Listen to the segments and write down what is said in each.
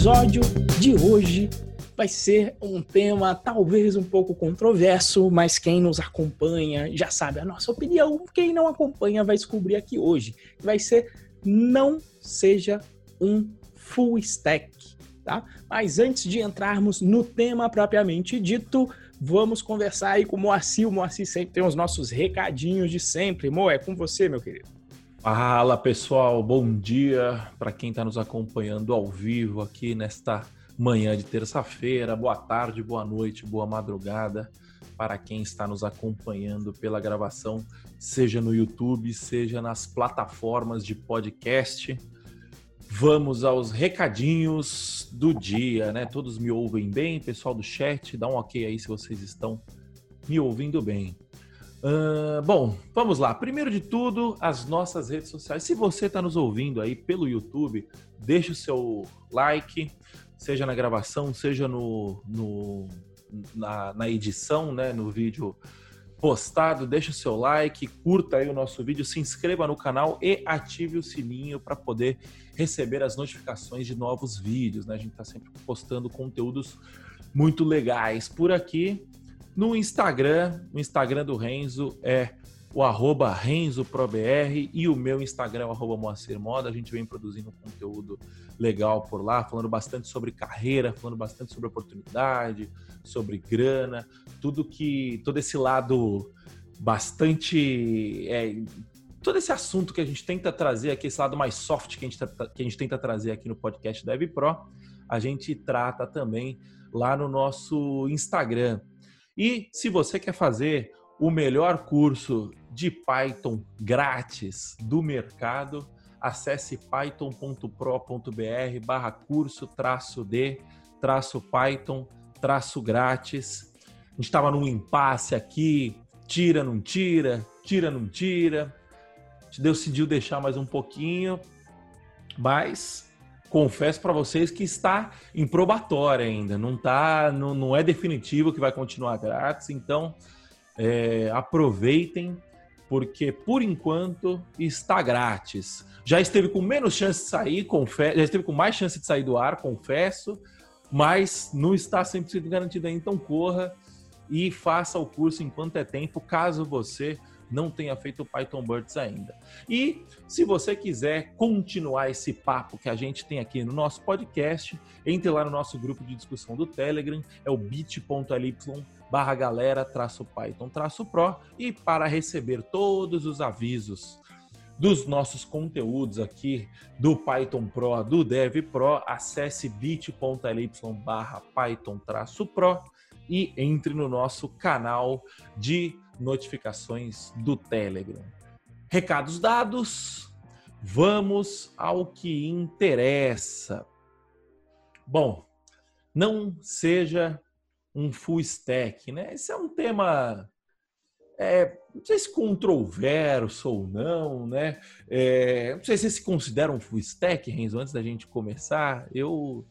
episódio de hoje vai ser um tema talvez um pouco controverso, mas quem nos acompanha já sabe a nossa opinião. Quem não acompanha vai descobrir aqui hoje. Vai ser não seja um full stack, tá? Mas antes de entrarmos no tema propriamente dito, vamos conversar aí com o Moacir. O Moacir sempre tem os nossos recadinhos de sempre. Mo, é com você, meu querido. Fala pessoal, bom dia para quem está nos acompanhando ao vivo aqui nesta manhã de terça-feira. Boa tarde, boa noite, boa madrugada para quem está nos acompanhando pela gravação, seja no YouTube, seja nas plataformas de podcast. Vamos aos recadinhos do dia, né? Todos me ouvem bem, pessoal do chat, dá um ok aí se vocês estão me ouvindo bem. Uh, bom, vamos lá. Primeiro de tudo, as nossas redes sociais. Se você está nos ouvindo aí pelo YouTube, deixe o seu like, seja na gravação, seja no, no na, na, edição, né, no vídeo postado. Deixe o seu like, curta aí o nosso vídeo, se inscreva no canal e ative o sininho para poder receber as notificações de novos vídeos. Né? A gente está sempre postando conteúdos muito legais por aqui. No Instagram, o Instagram do Renzo é o arroba RenzoProBR e o meu Instagram é o arroba Moacir Moda. A gente vem produzindo conteúdo legal por lá, falando bastante sobre carreira, falando bastante sobre oportunidade, sobre grana, tudo que. todo esse lado bastante. É, todo esse assunto que a gente tenta trazer aqui, esse lado mais soft que a gente, que a gente tenta trazer aqui no podcast Dev Pro, a gente trata também lá no nosso Instagram. E se você quer fazer o melhor curso de Python grátis do mercado, acesse python.pro.br barra curso traço de traço Python traço grátis. A gente estava num impasse aqui, tira, não tira, tira, não tira. A gente decidiu deixar mais um pouquinho, mas confesso para vocês que está em probatória ainda, não tá, não, não é definitivo que vai continuar grátis, então é, aproveitem, porque por enquanto está grátis. Já esteve com menos chance de sair, confesso, já esteve com mais chance de sair do ar, confesso, mas não está 100% garantido ainda, então corra e faça o curso enquanto é tempo, caso você não tenha feito o Python Birds ainda. E se você quiser continuar esse papo que a gente tem aqui no nosso podcast, entre lá no nosso grupo de discussão do Telegram, é o bit.ly barra galera traço Python traço Pro e para receber todos os avisos dos nossos conteúdos aqui do Python Pro, do Dev Pro, acesse bit.ly barra Python traço Pro e entre no nosso canal de notificações do Telegram. Recados dados, vamos ao que interessa. Bom, não seja um full stack, né? Esse é um tema, é, não sei se controverso ou não, né? É, não sei se se considera um full stack, Renzo, antes da gente começar. Eu,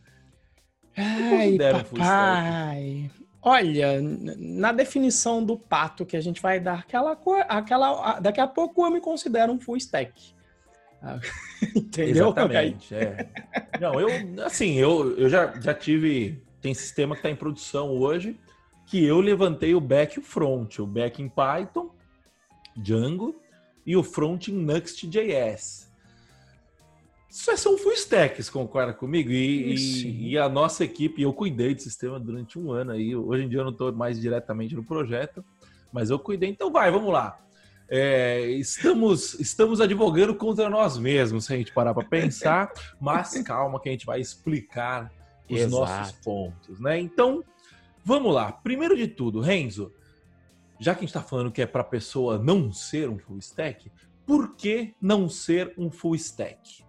eu considero Ai, um full stack. Olha, na definição do pato que a gente vai dar, aquela, aquela, daqui a pouco eu me considero um full stack. Entendeu? Exatamente. É. Não, eu, assim, eu, eu já, já tive. Tem sistema que está em produção hoje que eu levantei o back e o front. O back em Python, Django, e o front em Next.js. Isso são full stacks, concorda comigo? E, e, e, a nossa equipe, eu cuidei do sistema durante um ano aí. Hoje em dia eu não estou mais diretamente no projeto, mas eu cuidei. Então vai, vamos lá. É, estamos, estamos advogando contra nós mesmos, se a gente parar para pensar, mas calma que a gente vai explicar os Exato. nossos pontos, né? Então, vamos lá. Primeiro de tudo, Renzo, já que a gente está falando que é para a pessoa não ser um full stack, por que não ser um full stack?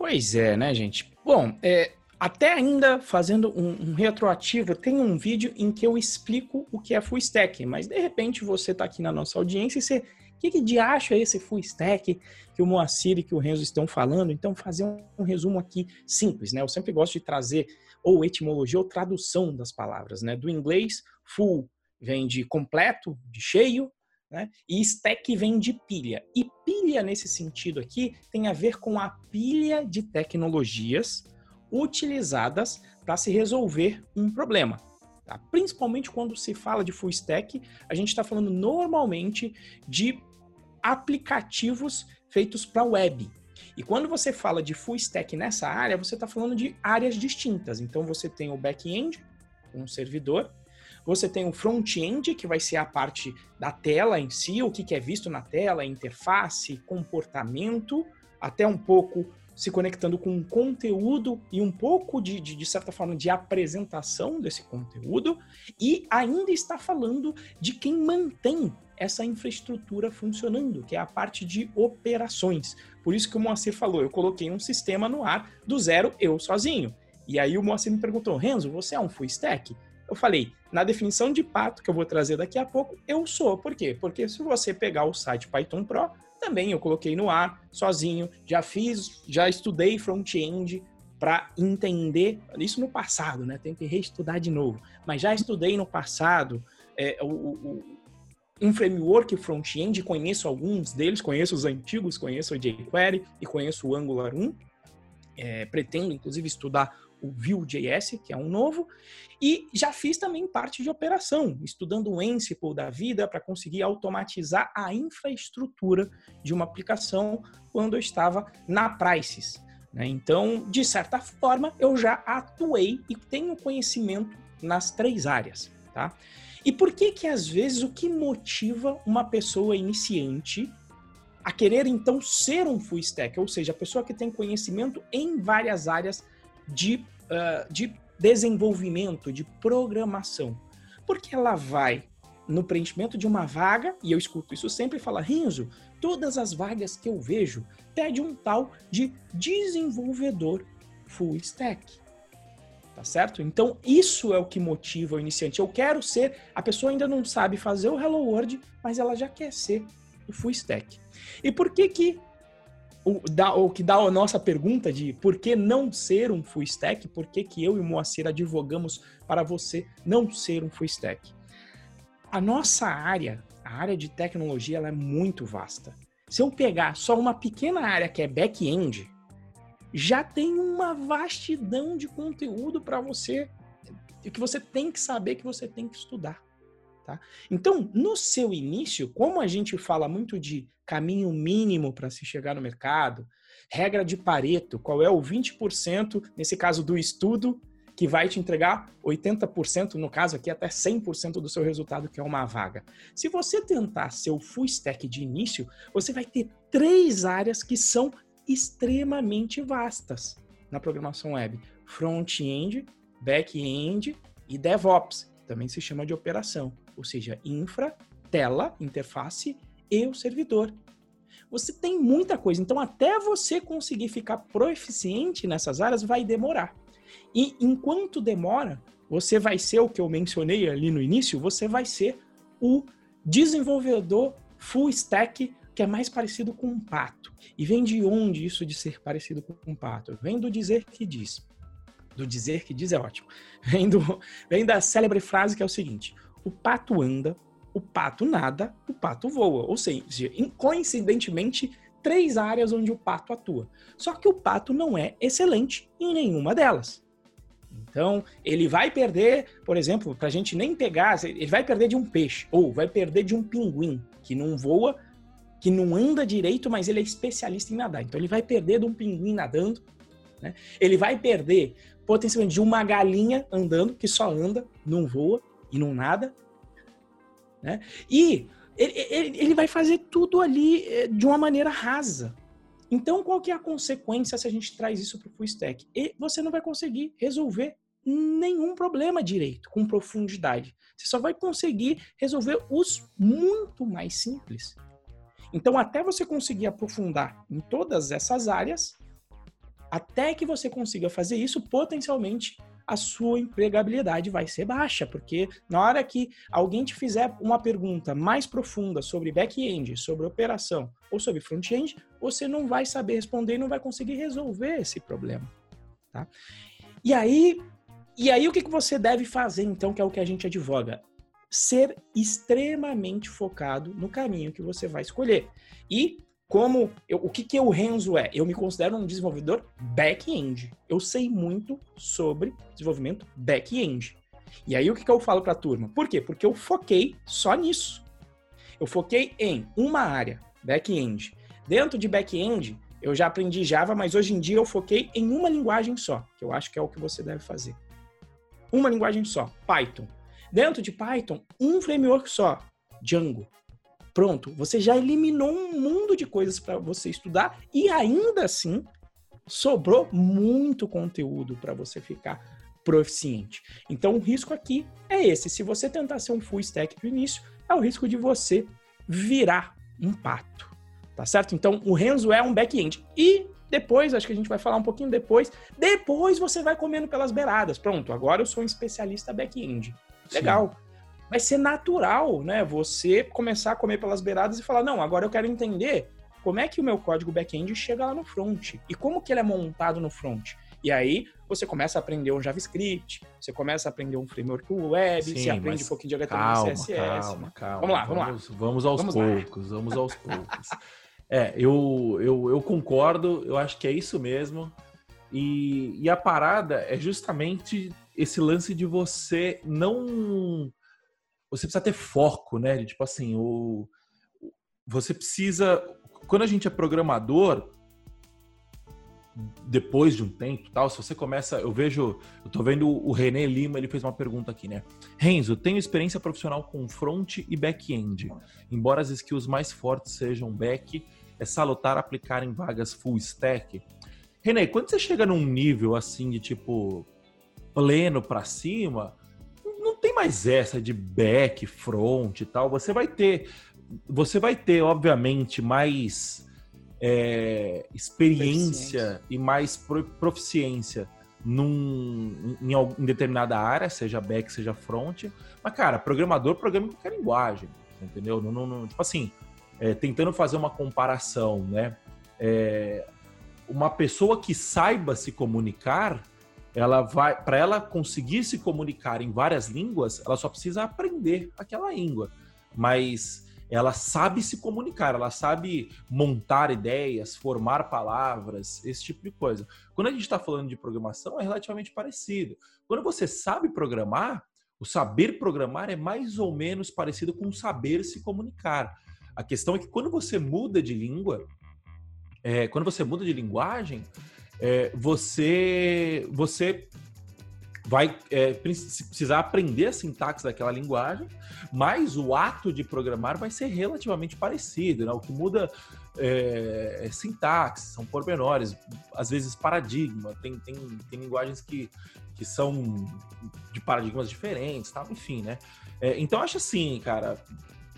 Pois é, né, gente? Bom, é, até ainda fazendo um, um, retroativo, tem um vídeo em que eu explico o que é full stack, mas de repente você está aqui na nossa audiência e você. O que, que de acho é esse full stack que o Moacir e que o Renzo estão falando? Então, fazer um, um resumo aqui simples, né? Eu sempre gosto de trazer ou etimologia ou tradução das palavras, né? Do inglês, full vem de completo, de cheio, né? E stack vem de pilha. E pilha, nesse sentido aqui, tem a ver com a pilha de tecnologias utilizadas para se resolver um problema. Tá? Principalmente quando se fala de full stack, a gente está falando normalmente de aplicativos feitos para web. E quando você fala de full stack nessa área, você está falando de áreas distintas. Então você tem o back-end, um servidor, você tem o front-end, que vai ser a parte da tela em si, o que é visto na tela, interface, comportamento, até um pouco se conectando com um conteúdo e um pouco de, de, de, certa forma, de apresentação desse conteúdo, e ainda está falando de quem mantém essa infraestrutura funcionando, que é a parte de operações. Por isso que o Moacir falou, eu coloquei um sistema no ar do zero, eu sozinho. E aí o Moacir me perguntou, Renzo, você é um full stack? Eu falei, na definição de pato, que eu vou trazer daqui a pouco, eu sou. Por quê? Porque se você pegar o site Python Pro, também eu coloquei no ar, sozinho, já fiz, já estudei front-end para entender, isso no passado, né? Tem que reestudar de novo. Mas já estudei no passado é, o, o um framework front-end, conheço alguns deles, conheço os antigos, conheço o jQuery e conheço o Angular 1. É, pretendo, inclusive, estudar o Vue.js, que é um novo, e já fiz também parte de operação, estudando o Ansible da vida para conseguir automatizar a infraestrutura de uma aplicação quando eu estava na Prices. Né? Então, de certa forma, eu já atuei e tenho conhecimento nas três áreas. Tá? E por que que às vezes o que motiva uma pessoa iniciante a querer então ser um full stack, ou seja, a pessoa que tem conhecimento em várias áreas de, uh, de desenvolvimento, de programação? Porque ela vai no preenchimento de uma vaga, e eu escuto isso sempre, fala, Renzo, todas as vagas que eu vejo pede um tal de desenvolvedor full stack tá certo? Então, isso é o que motiva o iniciante. Eu quero ser, a pessoa ainda não sabe fazer o Hello World, mas ela já quer ser o full stack. E por que que o, dá, o que dá a nossa pergunta de por que não ser um full stack, por que, que eu e o Moacir advogamos para você não ser um full stack? A nossa área, a área de tecnologia, ela é muito vasta. Se eu pegar só uma pequena área que é back-end, já tem uma vastidão de conteúdo para você que você tem que saber que você tem que estudar. Tá? Então, no seu início, como a gente fala muito de caminho mínimo para se chegar no mercado, regra de Pareto, qual é o 20%, nesse caso do estudo, que vai te entregar 80%, no caso aqui até 100% do seu resultado, que é uma vaga. Se você tentar ser o full stack de início, você vai ter três áreas que são extremamente vastas na programação web: front-end, back-end e DevOps, também se chama de operação, ou seja, infra, tela, interface e o servidor. Você tem muita coisa, então até você conseguir ficar proficiente nessas áreas vai demorar. E enquanto demora, você vai ser o que eu mencionei ali no início, você vai ser o desenvolvedor full stack que é mais parecido com um pato. E vem de onde isso de ser parecido com um pato? Vem do dizer que diz. Do dizer que diz é ótimo. Vem, do, vem da célebre frase que é o seguinte: o pato anda, o pato nada, o pato voa. Ou seja, coincidentemente, três áreas onde o pato atua. Só que o pato não é excelente em nenhuma delas. Então, ele vai perder, por exemplo, para a gente nem pegar, ele vai perder de um peixe, ou vai perder de um pinguim, que não voa, que não anda direito, mas ele é especialista em nadar. Então ele vai perder de um pinguim nadando, né? Ele vai perder potencialmente de uma galinha andando, que só anda, não voa e não nada, né? E ele, ele, ele vai fazer tudo ali eh, de uma maneira rasa. Então, qual que é a consequência se a gente traz isso para o full stack? E você não vai conseguir resolver nenhum problema direito, com profundidade. Você só vai conseguir resolver os muito mais simples. Então, até você conseguir aprofundar em todas essas áreas, até que você consiga fazer isso, potencialmente a sua empregabilidade vai ser baixa, porque na hora que alguém te fizer uma pergunta mais profunda sobre back-end, sobre operação ou sobre front-end, você não vai saber responder e não vai conseguir resolver esse problema. Tá? E aí, e aí o que, que você deve fazer, então, que é o que a gente advoga? ser extremamente focado no caminho que você vai escolher. E como eu, o que, que o Renzo é? Eu me considero um desenvolvedor back-end. Eu sei muito sobre desenvolvimento back-end. E aí o que, que eu falo para a turma? Por quê? Porque eu foquei só nisso. Eu foquei em uma área, back-end. Dentro de back-end, eu já aprendi Java, mas hoje em dia eu foquei em uma linguagem só, que eu acho que é o que você deve fazer. Uma linguagem só, Python. Dentro de Python, um framework só, Django. Pronto, você já eliminou um mundo de coisas para você estudar e ainda assim sobrou muito conteúdo para você ficar proficiente. Então o risco aqui é esse. Se você tentar ser um full stack do início, é o risco de você virar um pato. Tá certo? Então o Renzo é um back-end. E depois, acho que a gente vai falar um pouquinho depois, depois você vai comendo pelas beiradas. Pronto, agora eu sou um especialista back-end. Legal. Sim. Vai ser natural, né? Você começar a comer pelas beiradas e falar: não, agora eu quero entender como é que o meu código back-end chega lá no front e como que ele é montado no front. E aí você começa a aprender um JavaScript, você começa a aprender um framework web, Sim, você aprende um pouquinho de HTML calma, CSS. Calma, calma. Vamos lá, vamos, vamos lá. Vamos aos vamos poucos, lá. vamos aos poucos. É, eu, eu, eu concordo, eu acho que é isso mesmo. E, e a parada é justamente esse lance de você não. Você precisa ter foco, né? Tipo assim, o, você precisa. Quando a gente é programador, depois de um tempo tal, se você começa, eu vejo, eu tô vendo o René Lima, ele fez uma pergunta aqui, né? Renzo, tenho experiência profissional com front e back-end. Embora as skills mais fortes sejam back, é salutar aplicar em vagas full stack. René, quando você chega num nível assim de tipo pleno para cima, tem mais essa de back, front e tal. Você vai ter, você vai ter, obviamente, mais é, experiência e mais proficiência num, em, em, determinada área, seja back, seja front. Mas, cara, programador programa em qualquer linguagem, entendeu? Não, não, não tipo assim, é, tentando fazer uma comparação, né? É, uma pessoa que saiba se comunicar, ela vai, para ela conseguir se comunicar em várias línguas, ela só precisa aprender aquela língua. Mas ela sabe se comunicar, ela sabe montar ideias, formar palavras, esse tipo de coisa. Quando a gente está falando de programação, é relativamente parecido. Quando você sabe programar, o saber programar é mais ou menos parecido com saber se comunicar. A questão é que quando você muda de língua, é, quando você muda de linguagem, é, você você vai é, precisar aprender a sintaxe daquela linguagem, mas o ato de programar vai ser relativamente parecido. Né? O que muda é, é sintaxe, são pormenores, às vezes paradigma. Tem, tem, tem linguagens que, que são de paradigmas diferentes, tal, enfim, né? É, então, acho assim, cara,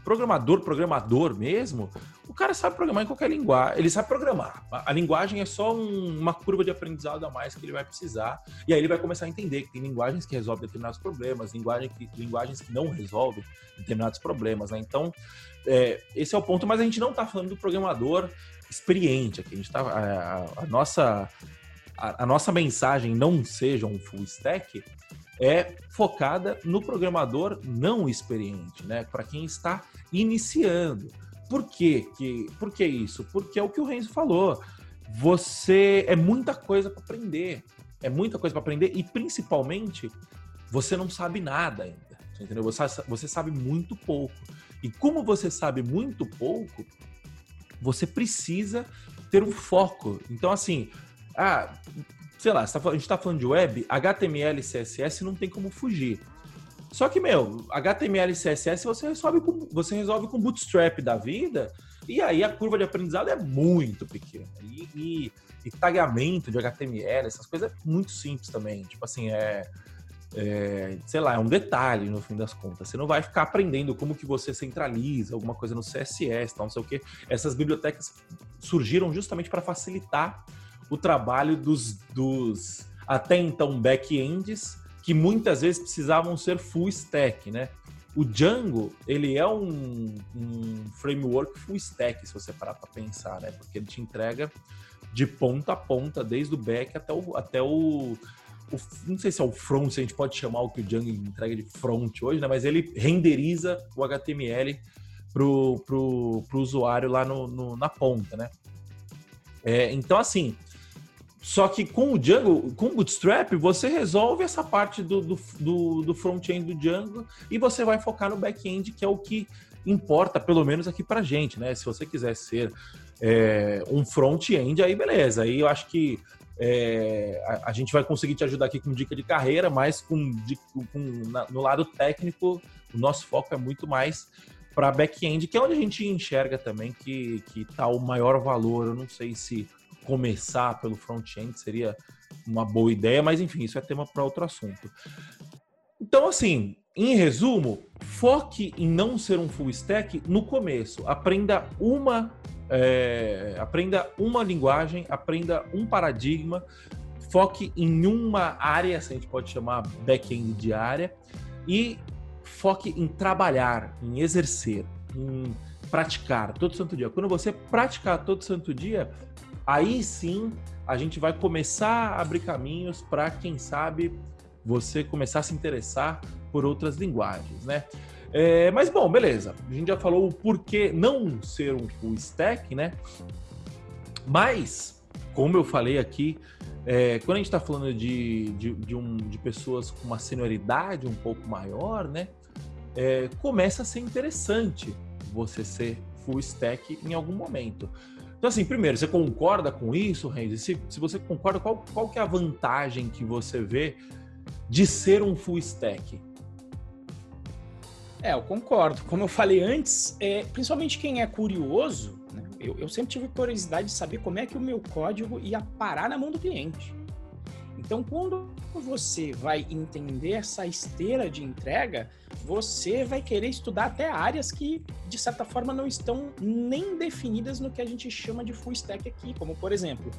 programador, programador mesmo, o cara sabe programar em qualquer linguagem. Ele sabe programar. A, linguagem é só um, uma curva de aprendizado a mais que ele vai precisar. E aí ele vai começar a entender que tem linguagens que resolvem determinados problemas, linguagem que, linguagens que não resolvem determinados problemas. Né? Então, é, esse é o ponto. Mas a gente não está falando do programador experiente aqui. A, gente tá, a, a nossa, a, a nossa mensagem não seja um full stack é focada no programador não experiente, né? Para quem está iniciando. Por quê? Que, por que isso? Porque é o que o Renzo falou. Você é muita coisa para aprender. É muita coisa para aprender e principalmente você não sabe nada ainda. Entendeu? Você, você sabe muito pouco. E como você sabe muito pouco, você precisa ter um foco. Então, assim, ah, sei lá, tá a gente está falando de web, HTML e CSS não tem como fugir. Só que, meu, HTML e CSS você resolve com, você resolve com Bootstrap da vida, e aí a curva de aprendizado é muito pequena. E, e, e tagamento de HTML, essas coisas é muito simples também. Tipo assim, é, é, sei lá, é um detalhe no fim das contas. Você não vai ficar aprendendo como que você centraliza alguma coisa no CSS, tal, não sei o quê. Essas bibliotecas surgiram justamente para facilitar o trabalho dos, dos até então back-ends, que muitas vezes precisavam ser full stack, né? O Django, ele é um, um framework full stack, se você parar para pensar, né? Porque ele te entrega de ponta a ponta, desde o back até o, até o, o, não sei se é o front, se a gente pode chamar o que o Django entrega de front hoje, né? Mas ele renderiza o HTML pro, pro, pro usuário lá no, no na ponta, né? É, então, assim, só que com o Django, com o Bootstrap, você resolve essa parte do, do, do, do front-end do Django e você vai focar no back-end, que é o que importa, pelo menos aqui pra gente, né? Se você quiser ser é, um front-end, aí beleza. Aí eu acho que é, a, a, gente vai conseguir te ajudar aqui com dica de carreira, mas com, com na, no lado técnico, o nosso foco é muito mais para back-end, que é onde a gente enxerga também que, que tá o maior valor. Eu não sei se começar pelo front-end seria uma boa ideia, mas enfim, isso é tema para outro assunto. Então, assim, em resumo, foque em não ser um full stack no começo. Aprenda uma, é, aprenda uma linguagem, aprenda um paradigma, foque em uma área, se a gente pode chamar back-end de área, e foque em trabalhar, em exercer, em praticar todo santo dia. Quando você praticar todo santo dia, aí sim a gente vai começar a abrir caminhos para, quem sabe, você começar a se interessar por outras linguagens, né? É, mas bom, beleza. A gente já falou o porquê não ser um full stack, né? Mas, como eu falei aqui, é, quando a gente está falando de, de, de, um, de pessoas com uma senioridade um pouco maior, né? É, começa a ser interessante você ser full stack em algum momento. Então, assim, primeiro, você concorda com isso, Renzi? Se, se você concorda, qual, qual que é a vantagem que você vê de ser um full stack? É, eu concordo. Como eu falei antes, é, principalmente quem é curioso, né, eu, eu sempre tive curiosidade de saber como é que o meu código ia parar na mão do cliente. Então, quando você vai entender essa esteira de entrega, você vai querer estudar até áreas que, de certa forma, não estão nem definidas no que a gente chama de full stack aqui, como, por exemplo,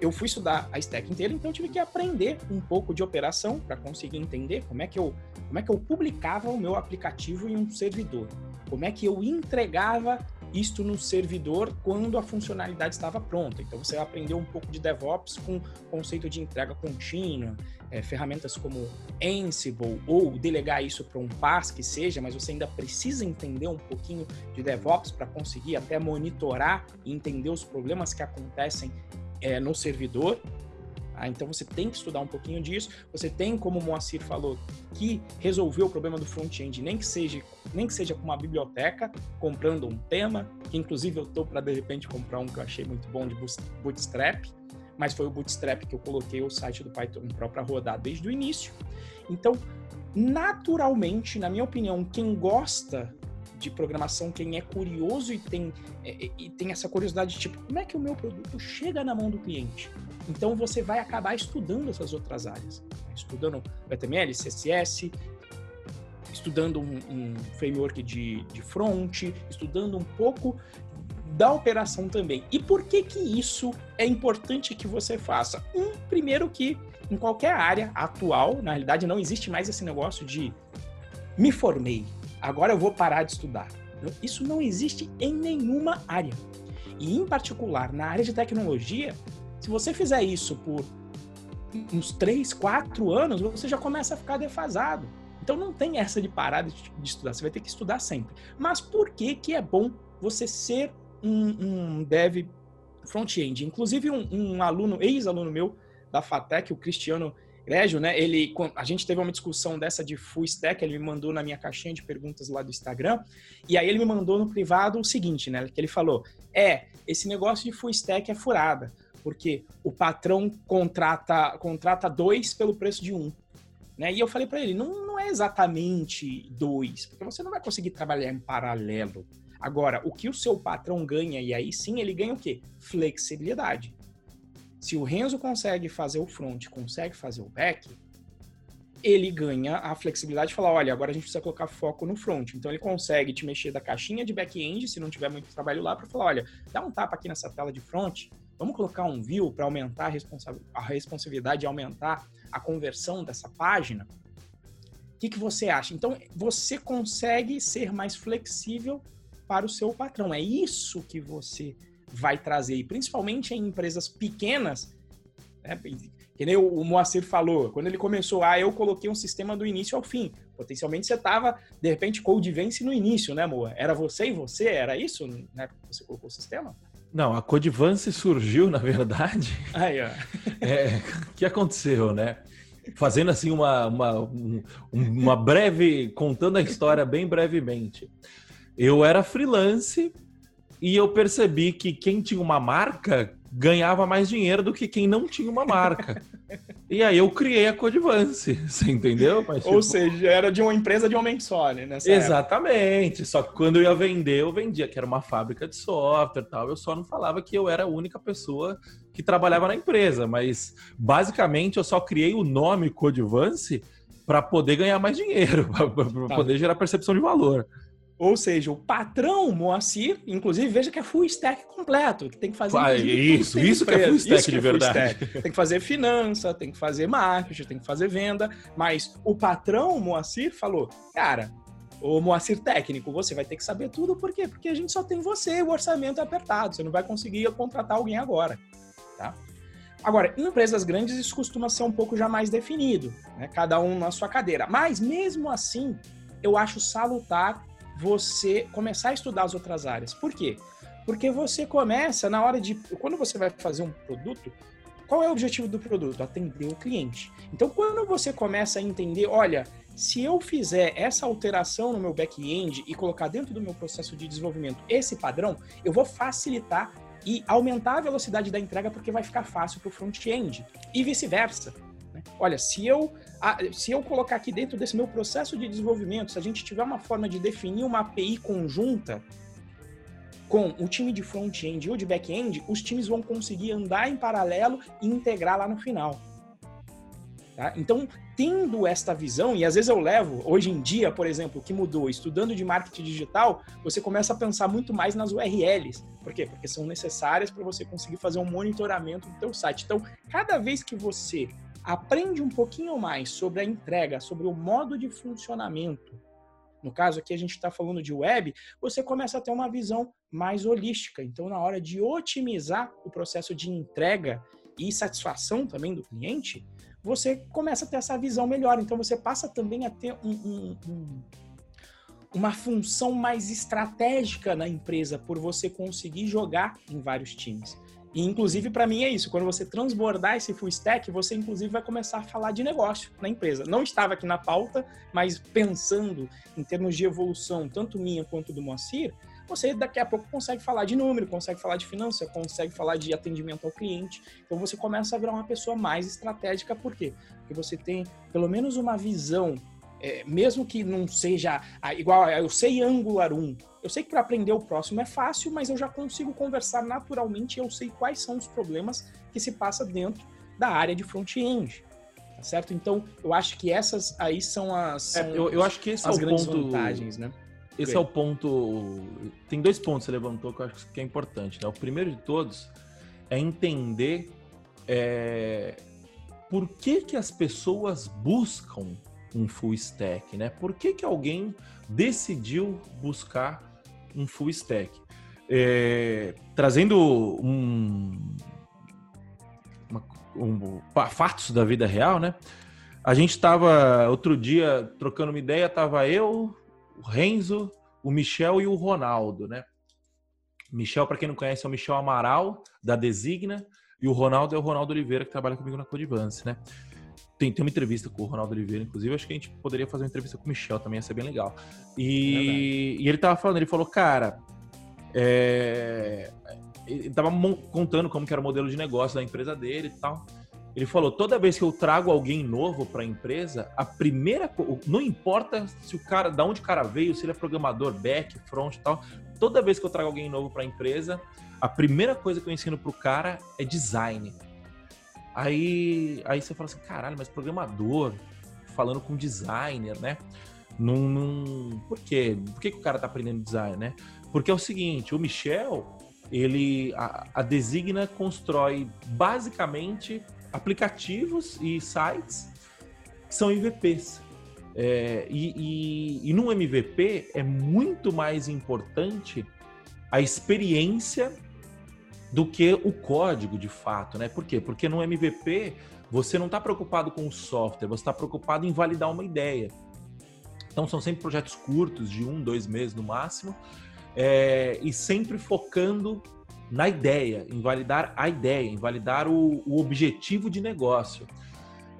eu fui estudar a stack inteira, então eu tive que aprender um pouco de operação para conseguir entender como é que eu como é que eu publicava o meu aplicativo em um servidor, como é que eu entregava isto no servidor quando a funcionalidade estava pronta. Então você aprendeu um pouco de DevOps com conceito de entrega contínua, é, ferramentas como Ansible ou delegar isso para um PaaS que seja, mas você ainda precisa entender um pouquinho de DevOps para conseguir até monitorar e entender os problemas que acontecem é, no servidor. Ah, então você tem que estudar um pouquinho disso. Você tem, como o Moacir falou, que resolver o problema do front-end, nem que seja nem que seja com uma biblioteca, comprando um tema, que inclusive eu estou para de repente comprar um que eu achei muito bom de Bootstrap, mas foi o Bootstrap que eu coloquei o site do Python Pro para rodar desde o início. Então, naturalmente, na minha opinião, quem gosta de programação, quem é curioso e tem, é, e tem essa curiosidade, tipo, como é que o meu produto chega na mão do cliente? Então você vai acabar estudando essas outras áreas, estudando HTML, CSS, estudando um, um framework de, de front, estudando um pouco da operação também. E por que que isso é importante que você faça? Um, primeiro que em qualquer área atual, na realidade não existe mais esse negócio de me formei, agora eu vou parar de estudar. Isso não existe em nenhuma área. E, em particular, na área de tecnologia, se você fizer isso por uns 3, 4 anos, você já começa a ficar defasado. Então não tem essa de parar de, de estudar, você vai ter que estudar sempre. Mas por que, que é bom você ser um, um dev front-end? Inclusive, um, um aluno, ex-aluno meu da FATEC, o Cristiano Grégio, né? Ele, a gente teve uma discussão dessa de full stack, ele me mandou na minha caixinha de perguntas lá do Instagram, e aí ele me mandou no privado o seguinte, né? Que ele falou: é, esse negócio de full stack é furada, porque o patrão contrata, contrata dois pelo preço de um. Né? E eu falei para ele: não, não é exatamente dois, porque você não vai conseguir trabalhar em paralelo. Agora, o que o seu patrão ganha, e aí sim ele ganha o quê? Flexibilidade. Se o Renzo consegue fazer o front, consegue fazer o back, ele ganha a flexibilidade de falar, olha, agora a gente precisa colocar foco no front. Então ele consegue te mexer da caixinha de back-end, se não tiver muito trabalho lá, para falar, olha, dá um tapa aqui nessa tela de front, vamos colocar um view para aumentar a, responsa a responsabilidade e aumentar a conversão dessa página. O que, que você acha? Então você consegue ser mais flexível para o seu patrão. É isso que você vai trazer, e principalmente em empresas pequenas, né, Que nem o, Moacir falou, quando ele começou, ah, eu coloquei um sistema do início ao fim. Potencialmente você estava, de repente, Code Vence no início, né, Moa? Era você e você? Era isso né, você colocou o sistema? Não, a Codivance surgiu, na verdade. Aí, ó. É, o que aconteceu, né? Fazendo assim uma, uma, uma breve. contando a história bem brevemente. Eu era freelance e eu percebi que quem tinha uma marca ganhava mais dinheiro do que quem não tinha uma marca. e aí eu criei a Codivance, você entendeu? Mas, Ou tipo... seja, era de uma empresa de homem só, né? Exatamente. Época. Só que quando eu ia vender, eu vendia que era uma fábrica de software tal. Eu só não falava que eu era a única pessoa que trabalhava na empresa. Mas basicamente eu só criei o nome Codivance para poder ganhar mais dinheiro, para tá. poder gerar percepção de valor. Ou seja, o patrão Moacir, inclusive, veja que é full stack completo, que tem que fazer. Ah, isso, isso que é full stack de é verdade. Stack. Tem que fazer finança, tem que fazer marketing, tem que fazer venda. Mas o patrão Moacir falou: cara, o Moacir técnico, você vai ter que saber tudo, por quê? Porque a gente só tem você, o orçamento é apertado, você não vai conseguir contratar alguém agora. Tá? Agora, em empresas grandes isso costuma ser um pouco já mais definido, né? cada um na sua cadeira. Mas mesmo assim, eu acho salutar você começar a estudar as outras áreas. Por quê? Porque você começa na hora de. Quando você vai fazer um produto, qual é o objetivo do produto? Atender o cliente. Então, quando você começa a entender, olha, se eu fizer essa alteração no meu back-end e colocar dentro do meu processo de desenvolvimento esse padrão, eu vou facilitar e aumentar a velocidade da entrega porque vai ficar fácil para o front-end e vice-versa. Né? Olha, se eu, se eu colocar aqui dentro desse meu processo de desenvolvimento, se a gente tiver uma forma de definir uma API conjunta com o time de front-end ou de back-end, os times vão conseguir andar em paralelo e integrar lá no final. Tá? Então, tendo esta visão, e às vezes eu levo, hoje em dia, por exemplo, o que mudou, estudando de marketing digital, você começa a pensar muito mais nas URLs. Por quê? Porque são necessárias para você conseguir fazer um monitoramento do teu site. Então, cada vez que você aprende um pouquinho mais sobre a entrega, sobre o modo de funcionamento, no caso aqui a gente está falando de web, você começa a ter uma visão mais holística. Então, na hora de otimizar o processo de entrega e satisfação também do cliente, você começa a ter essa visão melhor. Então, você passa também a ter um, um, um, uma função mais estratégica na empresa por você conseguir jogar em vários times. E, inclusive, para mim é isso. Quando você transbordar esse full stack, você, inclusive, vai começar a falar de negócio na empresa. Não estava aqui na pauta, mas pensando em termos de evolução, tanto minha quanto do Moacir, você daqui a pouco consegue falar de número, consegue falar de finança, consegue falar de atendimento ao cliente. Então, você começa a virar uma pessoa mais estratégica. Por quê? Porque você tem, pelo menos, uma visão é, mesmo que não seja ah, igual, eu sei Angular 1, eu sei que para aprender o próximo é fácil, mas eu já consigo conversar naturalmente eu sei quais são os problemas que se passa dentro da área de front-end. Tá certo? Então, eu acho que essas aí são as é, são é, eu, eu, acho que esse as é o grandes ponto, vantagens, né? Esse é o ponto. Tem dois pontos que você levantou que eu acho que é importante. Né? O primeiro de todos é entender é, por que, que as pessoas buscam um full stack, né? Por que, que alguém decidiu buscar um full stack? É, trazendo um, uma, um, fatos da vida real, né? A gente estava outro dia trocando uma ideia, tava eu, o Renzo, o Michel e o Ronaldo, né? Michel, para quem não conhece, é o Michel Amaral, da Designa, e o Ronaldo é o Ronaldo Oliveira, que trabalha comigo na Codivance, né? Tem, tem uma entrevista com o Ronaldo Oliveira, inclusive. Acho que a gente poderia fazer uma entrevista com o Michel também, ia ser bem legal. E, e ele tava falando, ele falou, cara, é... ele tava contando como que era o modelo de negócio da empresa dele e tal. Ele falou: toda vez que eu trago alguém novo para a empresa, a primeira não importa se o cara, da onde o cara veio, se ele é programador, back, front e tal, toda vez que eu trago alguém novo para a empresa, a primeira coisa que eu ensino pro cara é design. Aí, aí você fala assim, caralho, mas programador falando com designer, né? Não, não... Por quê? Por que, que o cara tá aprendendo design, né? Porque é o seguinte, o Michel, ele a, a Designa constrói basicamente aplicativos e sites que são MVPs. É, e, e, e no MVP é muito mais importante a experiência do que o código de fato, né? Por quê? Porque no MVP você não está preocupado com o software, você está preocupado em validar uma ideia. Então são sempre projetos curtos, de um, dois meses no máximo, é, e sempre focando na ideia, em validar a ideia, em validar o, o objetivo de negócio.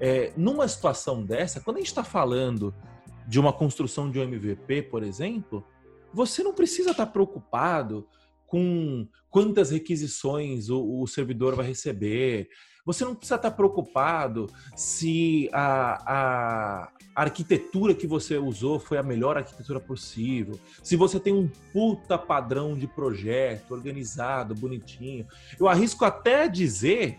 É, numa situação dessa, quando a gente está falando de uma construção de um MVP, por exemplo, você não precisa estar tá preocupado com quantas requisições o, o servidor vai receber. Você não precisa estar preocupado se a, a, arquitetura que você usou foi a melhor arquitetura possível. Se você tem um puta padrão de projeto organizado, bonitinho. Eu arrisco até dizer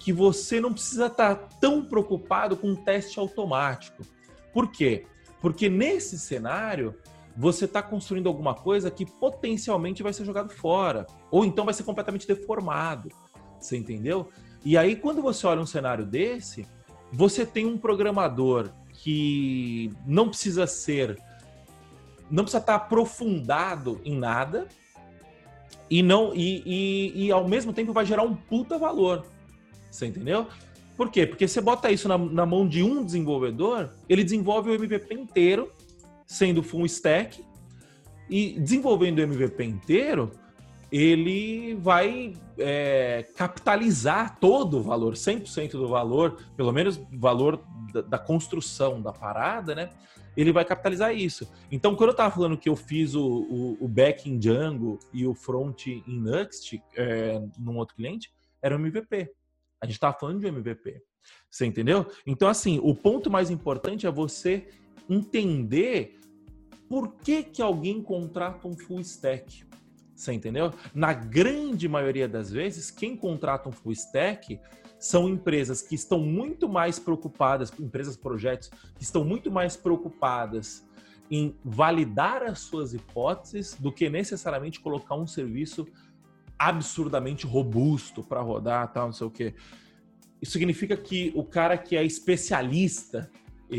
que você não precisa estar tão preocupado com um teste automático. Por quê? Porque nesse cenário, você está construindo alguma coisa que potencialmente vai ser jogado fora, ou então vai ser completamente deformado. Você entendeu? E aí, quando você olha um cenário desse, você tem um programador que não precisa ser, não precisa estar aprofundado em nada e não e, e, e ao mesmo tempo vai gerar um puta valor. Você entendeu? Por quê? Porque você bota isso na, na mão de um desenvolvedor, ele desenvolve o MVP inteiro, sendo full stack, e desenvolvendo o MVP inteiro, ele vai é, capitalizar todo o valor, 100% do valor, pelo menos o valor da, da, construção da parada, né? Ele vai capitalizar isso. Então, quando eu estava falando que eu fiz o, o, o, back em Django e o front em Nuxt é, num outro cliente, era um MVP. A gente estava falando de MVP. Você entendeu? Então, assim, o ponto mais importante é você entender por que, que alguém contrata um full stack. Você entendeu? Na grande maioria das vezes, quem contrata um full stack são empresas que estão muito mais preocupadas, empresas, projetos, que estão muito mais preocupadas em validar as suas hipóteses do que necessariamente colocar um serviço absurdamente robusto para rodar, tal, não sei o quê. Isso significa que o cara que é especialista,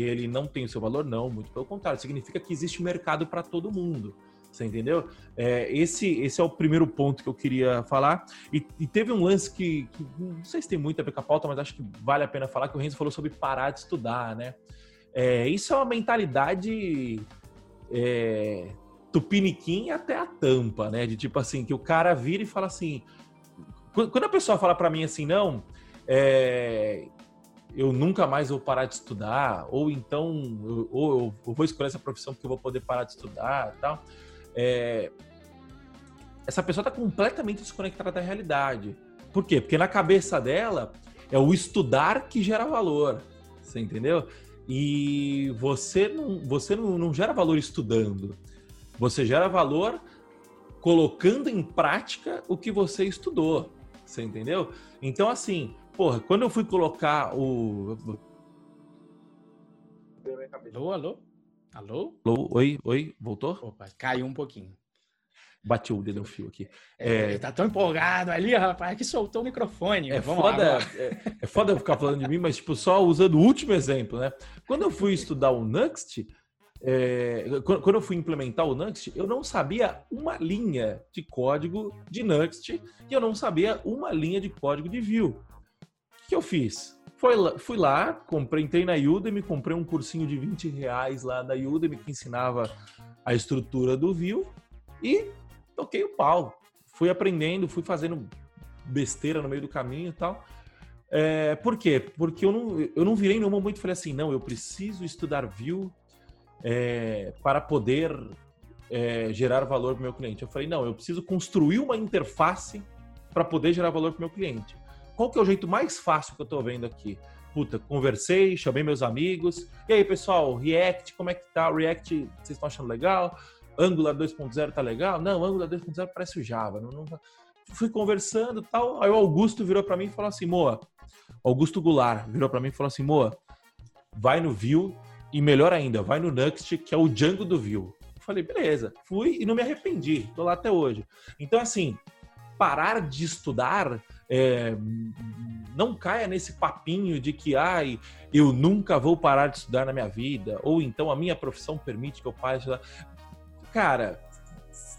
ele não tem o seu valor? Não, muito pelo contrário. Significa que existe mercado para todo mundo. Você entendeu? É, esse, esse é o primeiro ponto que eu queria falar. E, e teve um lance que, que, não sei se tem muito a ver com a pauta, mas acho que vale a pena falar, que o Renzo falou sobre parar de estudar, né? É, isso é uma mentalidade é, tupiniquim até a tampa, né? De tipo assim, que o cara vira e fala assim. Quando a pessoa fala para mim assim, não, é, eu nunca mais vou parar de estudar, ou então, eu, ou eu vou escolher essa profissão porque eu vou poder parar de estudar tal. É, essa pessoa está completamente desconectada da realidade. Por quê? Porque na cabeça dela é o estudar que gera valor. Você entendeu? E você não, você não, não gera valor estudando. Você gera valor colocando em prática o que você estudou. Você entendeu? Então, assim, porra, quando eu fui colocar o. Alô, alô? Alô? Alô? Oi, oi, voltou? Opa, caiu um pouquinho. Bati o dedo no fio aqui. É, é... Tá tão empolgado ali, rapaz, que soltou o microfone. É foda, é, é, foda ficar falando de mim, mas tipo, só usando o último exemplo, né? Quando eu fui estudar o Nuxt, é, quando eu fui implementar o Nuxt, eu não sabia uma linha de código de Nuxt e eu não sabia uma linha de código de Vue. Que eu fiz? Foi fui lá, comprei, entrei na Udemy, comprei um cursinho de 20 reais lá da Udemy que ensinava a estrutura do Vue e toquei o pau. Fui aprendendo, fui fazendo besteira no meio do caminho e tal. É, por quê? Porque eu não, eu não virei nenhum momento e falei assim, não, eu preciso estudar Vue é, para poder é, gerar valor para o meu cliente. Eu falei, não, eu preciso construir uma interface para poder gerar valor para o meu cliente. Qual que é o jeito mais fácil que eu estou vendo aqui? Puta, conversei, chamei meus amigos. E aí, pessoal, React, como é que tá? React, vocês estão achando legal? Angular 2.0 tá legal? Não, Angular 2.0 parece o Java. Não, não... Fui conversando tal. Aí o Augusto virou para mim e falou assim: Moa, Augusto Goulart virou para mim e falou assim: Moa, vai no Vue e melhor ainda, vai no Nuxt, que é o Django do Vue. falei, beleza. Fui e não me arrependi. Tô lá até hoje. Então, assim, parar de estudar é, não caia nesse papinho de que ai, eu nunca vou parar de estudar na minha vida, ou então a minha profissão permite que eu pare de estudar. Cara,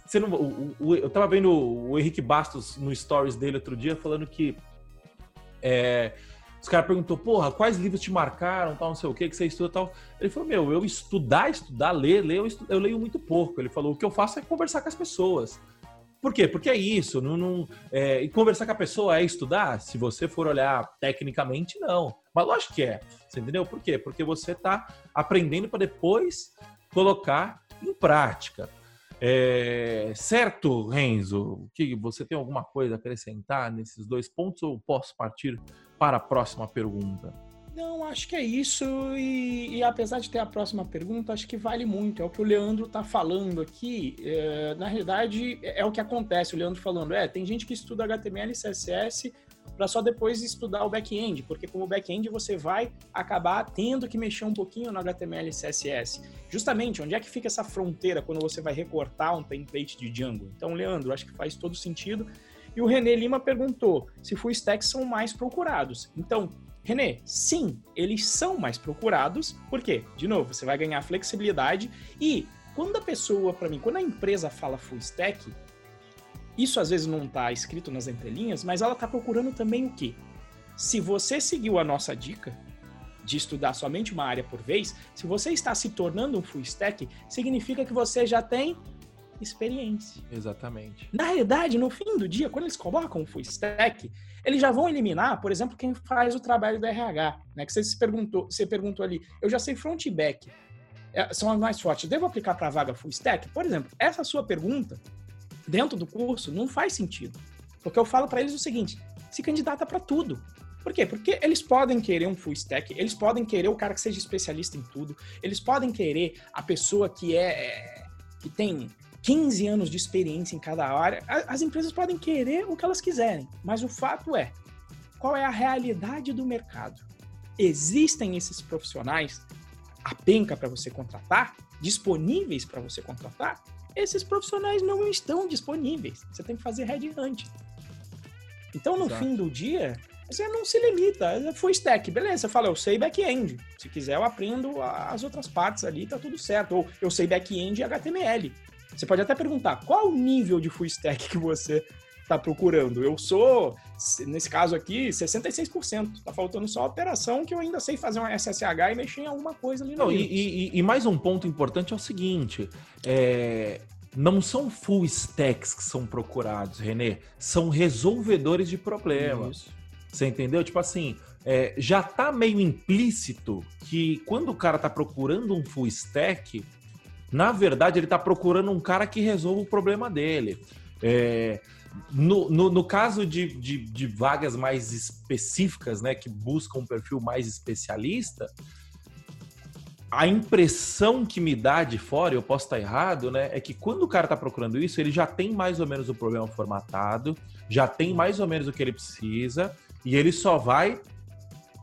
você não, o, o, eu tava vendo o Henrique Bastos no stories dele outro dia falando que é, os caras perguntou, porra, quais livros te marcaram, tal, não sei o que, que você estuda tal. Ele falou, meu, eu estudar, estudar, ler, ler, eu, eu leio muito pouco. Ele falou, o que eu faço é conversar com as pessoas. Por quê? Porque é isso. Não, não é, e conversar com a pessoa é estudar? Se você for olhar tecnicamente, não. Mas lógico que é. Você entendeu? Por quê? Porque você está aprendendo para depois colocar em prática. É, certo, Renzo? Que você tem alguma coisa a acrescentar nesses dois pontos ou posso partir para a próxima pergunta? Não, acho que é isso. E, e, apesar de ter a próxima pergunta, acho que vale muito. É o que o Leandro está falando aqui. É, na realidade, é, é o que acontece. O Leandro falando, é, tem gente que estuda HTML e CSS para só depois estudar o back-end, porque como back-end você vai acabar tendo que mexer um pouquinho no HTML e CSS. Justamente, onde é que fica essa fronteira quando você vai recortar um template de Django? Então, Leandro, acho que faz todo sentido. E o René Lima perguntou se full stacks são mais procurados. Então, René, sim, eles são mais procurados. Por quê? De novo, você vai ganhar flexibilidade e quando a pessoa, para mim, quando a empresa fala full stack, isso às vezes não está escrito nas entrelinhas, mas ela está procurando também o quê? Se você seguiu a nossa dica de estudar somente uma área por vez, se você está se tornando um full stack, significa que você já tem experiência. Exatamente. Na realidade, no fim do dia, quando eles colocam o full stack, eles já vão eliminar, por exemplo, quem faz o trabalho do RH, né? Que você se perguntou, você perguntou ali, eu já sei front e back, é, são as mais fortes. Devo aplicar para a vaga full stack? Por exemplo, essa sua pergunta dentro do curso não faz sentido, porque eu falo para eles o seguinte: se candidata para tudo. Por quê? Porque eles podem querer um full stack, eles podem querer o cara que seja especialista em tudo, eles podem querer a pessoa que é, é que tem 15 anos de experiência em cada área. As empresas podem querer o que elas quiserem, mas o fato é, qual é a realidade do mercado? Existem esses profissionais a penca para você contratar, disponíveis para você contratar? Esses profissionais não estão disponíveis. Você tem que fazer headhunt. Então, no Exato. fim do dia, você não se limita. É full stack, beleza. Você fala, eu sei back-end. Se quiser, eu aprendo as outras partes ali, tá tudo certo. Ou eu sei back-end e HTML. Você pode até perguntar qual o nível de full stack que você está procurando. Eu sou, nesse caso aqui, 66%. Tá faltando só a operação que eu ainda sei fazer uma SSH e mexer em alguma coisa ali no não, e, e, e, mais um ponto importante é o seguinte: é, não são full stacks que são procurados, Renê, são resolvedores de problemas. Isso. Você entendeu? Tipo assim, é, já tá meio implícito que quando o cara tá procurando um full stack, na verdade, ele está procurando um cara que resolva o problema dele. É, no, no, no, caso de, de, de, vagas mais específicas, né, que buscam um perfil mais especialista, a impressão que me dá de fora, eu posso estar errado, né, é que quando o cara está procurando isso, ele já tem mais ou menos o problema formatado, já tem mais ou menos o que ele precisa, e ele só vai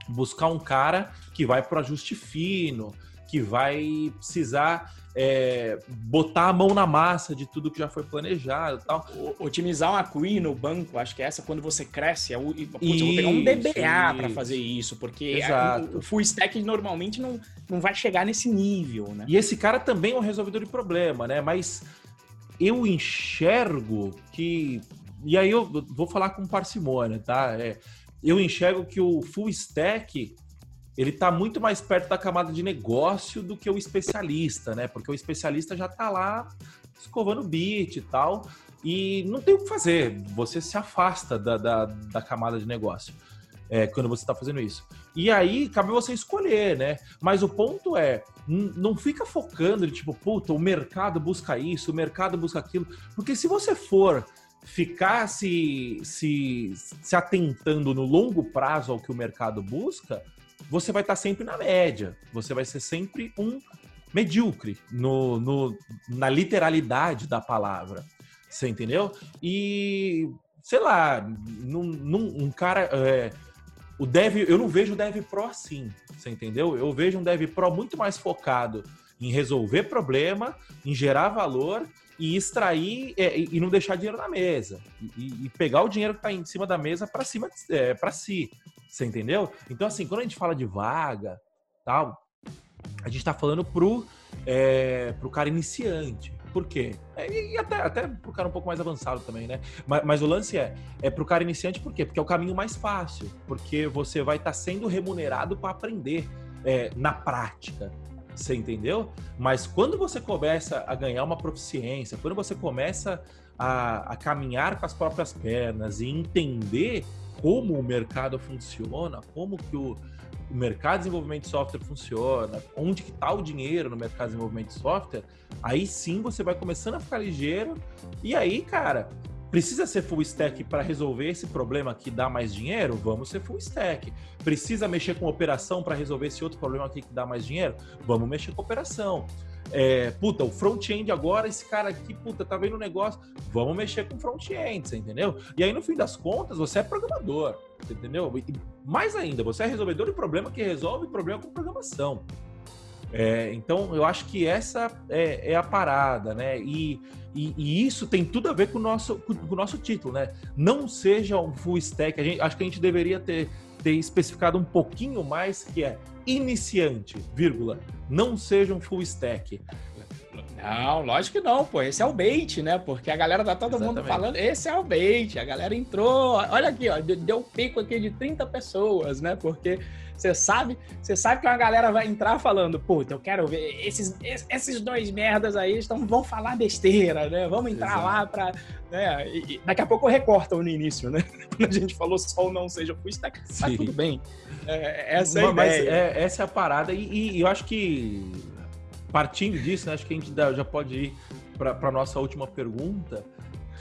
buscar um cara que vai para o ajuste fino, que vai precisar é, botar a mão na massa de tudo que já foi planejado tal. Otimizar uma query no banco, acho que é essa quando você cresce. É o, putz, isso, eu vou pegar um DBA para fazer isso, porque a, o, o, full stack normalmente não, não vai chegar nesse nível, né? E esse cara também é um resolvedor de problema, né? Mas eu enxergo que. E aí eu vou falar com parcimônia, tá? É, eu enxergo que o full stack ele está muito mais perto da camada de negócio do que o especialista, né? Porque o especialista já está lá escovando bit e tal, e não tem o que fazer. Você se afasta da, da, da camada de negócio é, quando você está fazendo isso. E aí cabe você escolher, né? Mas o ponto é, não fica focando de tipo, puta, o mercado busca isso, o mercado busca aquilo, porque se você for ficar se, se, se atentando no longo prazo ao que o mercado busca, você vai estar sempre na média. Você vai ser sempre um medíocre no, no, na literalidade da palavra. Você entendeu? E, sei lá, num, num, um cara. É, o dev, eu não vejo o dev pro assim, você entendeu? Eu vejo um dev pro muito mais focado em resolver problema, em gerar valor e extrair é, e não deixar dinheiro na mesa e, e pegar o dinheiro que está em cima da mesa para cima é, para si você entendeu? Então, assim, quando a gente fala de vaga, tal, a gente está falando pro, é, pro cara iniciante. Por quê? É, e até, até pro cara um pouco mais avançado também, né? Mas, mas o lance é, é pro cara iniciante por quê? Porque é o caminho mais fácil. Porque você vai estar tá sendo remunerado para aprender é, na prática. Você entendeu? Mas quando você começa a ganhar uma proficiência, quando você começa a, a caminhar com as próprias pernas e entender como o mercado funciona, como que o, o mercado de desenvolvimento de software funciona, onde que está o dinheiro no mercado de desenvolvimento de software, aí sim você vai começando a ficar ligeiro e aí, cara, Precisa ser full stack para resolver esse problema que dá mais dinheiro? Vamos ser full stack. Precisa mexer com operação para resolver esse outro problema aqui que dá mais dinheiro? Vamos mexer com operação. É, puta, o front-end agora, esse cara aqui, puta, tá vendo um negócio, vamos mexer com front-end, você entendeu? E aí, no fim das contas, você é programador, entendeu? E mais ainda, você é resolvedor de problema que resolve problema com programação. É, então, eu acho que essa é, é a parada, né? E, e, e, isso tem tudo a ver com o nosso, com, o nosso título, né? Não seja um full stack. A gente, acho que a gente deveria ter, ter especificado um pouquinho mais que é iniciante, vírgula, não seja um full stack. Não, lógico que não, pô. Esse é o bait, né? Porque a galera tá todo Exatamente. mundo falando, esse é o bait. A galera entrou, olha aqui, ó, deu pico aqui de 30 pessoas, né? Porque você sabe, você sabe que uma galera vai entrar falando, puta, eu quero ver esses, esses dois merdas aí estão, vão falar besteira, né? Vamos entrar Exato. lá pra. Né? E, daqui a pouco recortam no início, né? Quando a gente falou só não seja full stack, tá tudo bem. É, essa é a Mas ideia. É, essa é a parada, e, e, eu acho que partindo disso, né, acho que a gente já pode ir para a nossa última pergunta,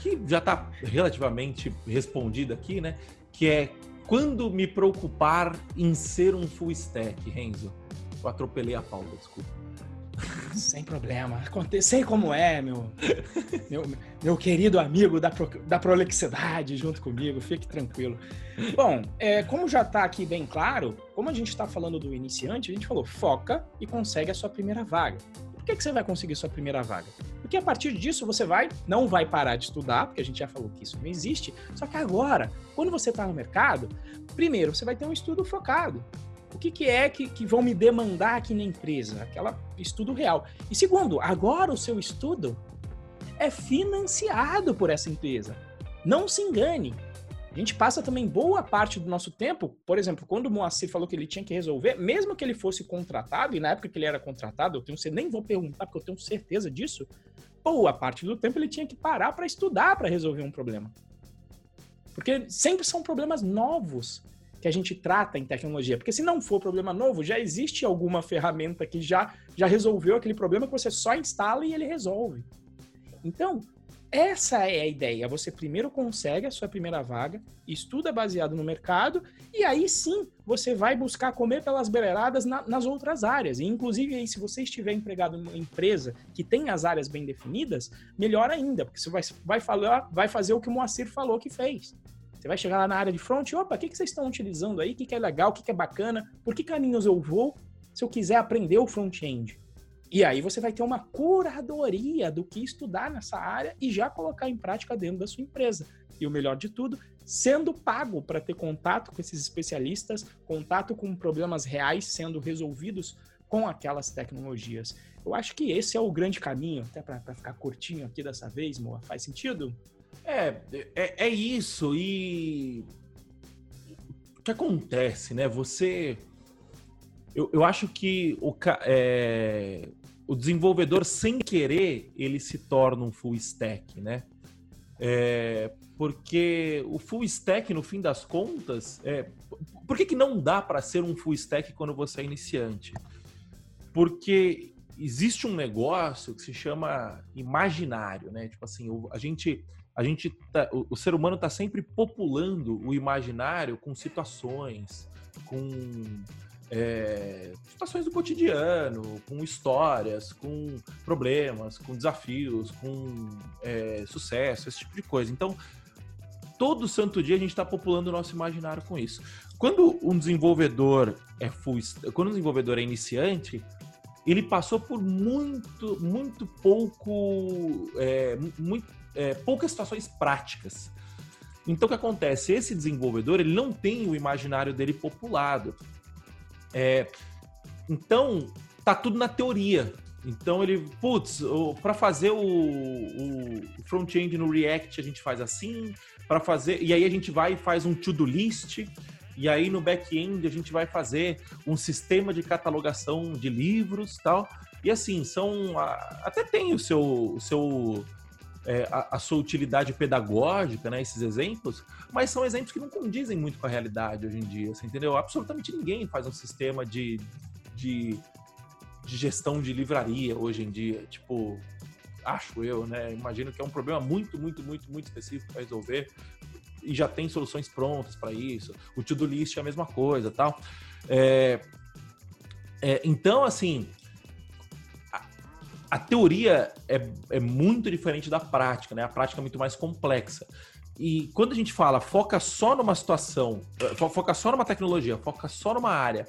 que já está relativamente respondida aqui, né? Que é quando me preocupar em ser um full stack, Renzo? Eu atropelei a Paula, desculpa. Sem problema. Sei como é, meu, meu, meu querido amigo da, pro, da prolixidade junto comigo, fique tranquilo. Bom, é, como já está aqui bem claro, como a gente está falando do iniciante, a gente falou foca e consegue a sua primeira vaga. Por que, que você vai conseguir sua primeira vaga? Porque a partir disso você vai, não vai parar de estudar, porque a gente já falou que isso não existe. Só que agora, quando você está no mercado, primeiro você vai ter um estudo focado. O que, que é que, que vão me demandar aqui na empresa? Aquela estudo real. E segundo, agora o seu estudo é financiado por essa empresa. Não se engane. A gente passa também boa parte do nosso tempo, por exemplo, quando o Moacir falou que ele tinha que resolver, mesmo que ele fosse contratado, e na época que ele era contratado, eu tenho nem vou perguntar porque eu tenho certeza disso, boa parte do tempo ele tinha que parar para estudar para resolver um problema. Porque sempre são problemas novos que a gente trata em tecnologia. Porque se não for problema novo, já existe alguma ferramenta que já, já resolveu aquele problema que você só instala e ele resolve. Então, essa é a ideia. Você primeiro consegue a sua primeira vaga, estuda baseado no mercado, e aí sim você vai buscar comer pelas beiradas na, nas outras áreas. E, inclusive, aí, se você estiver empregado em uma empresa que tem as áreas bem definidas, melhor ainda, porque você vai, vai, falar, vai fazer o que o Moacir falou que fez. Você vai chegar lá na área de front, opa, o que, que vocês estão utilizando aí? O que, que é legal? O que, que é bacana? Por que caminhos eu vou se eu quiser aprender o front-end? E aí você vai ter uma curadoria do que estudar nessa área e já colocar em prática dentro da sua empresa. E o melhor de tudo, sendo pago para ter contato com esses especialistas, contato com problemas reais sendo resolvidos com aquelas tecnologias. Eu acho que esse é o grande caminho, até para ficar curtinho aqui dessa vez, Moa. Faz sentido? É, é, é isso. E o que acontece, né? Você. Eu, eu acho que o, é, o desenvolvedor, sem querer, ele se torna um full stack, né? É, porque o full stack, no fim das contas, é, por que, que não dá para ser um full stack quando você é iniciante? Porque existe um negócio que se chama imaginário, né? Tipo assim, a gente, a gente tá, o, o ser humano está sempre populando o imaginário com situações, com é, situações do cotidiano, com histórias, com problemas, com desafios, com é, sucesso, esse tipo de coisa. Então, todo santo dia a gente está populando o nosso imaginário com isso. Quando um desenvolvedor é full, quando um desenvolvedor é iniciante, ele passou por muito, muito pouco, é, muito, é, poucas situações práticas. Então, o que acontece? Esse desenvolvedor ele não tem o imaginário dele populado. É, então, tá tudo na teoria. Então ele, putz, para fazer o, o front-end no React a gente faz assim, para fazer, e aí a gente vai e faz um to-do list, e aí no back-end a gente vai fazer um sistema de catalogação de livros, tal. E assim, são até tem o seu o seu é, a, a, sua utilidade pedagógica, né, esses exemplos, mas são exemplos que não condizem muito com a realidade hoje em dia, você entendeu? Absolutamente ninguém faz um sistema de, de de gestão de livraria hoje em dia. Tipo, acho eu, né? Imagino que é um problema muito, muito, muito, muito específico para resolver e já tem soluções prontas para isso. O to-do list é a mesma coisa, tal. É, é, então, assim, a teoria é, é, muito diferente da prática, né? A prática é muito mais complexa. E quando a gente fala foca só numa situação, foca só numa tecnologia, foca só numa área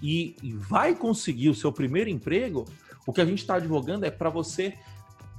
e, e vai conseguir o seu primeiro emprego, o que a gente está advogando é para você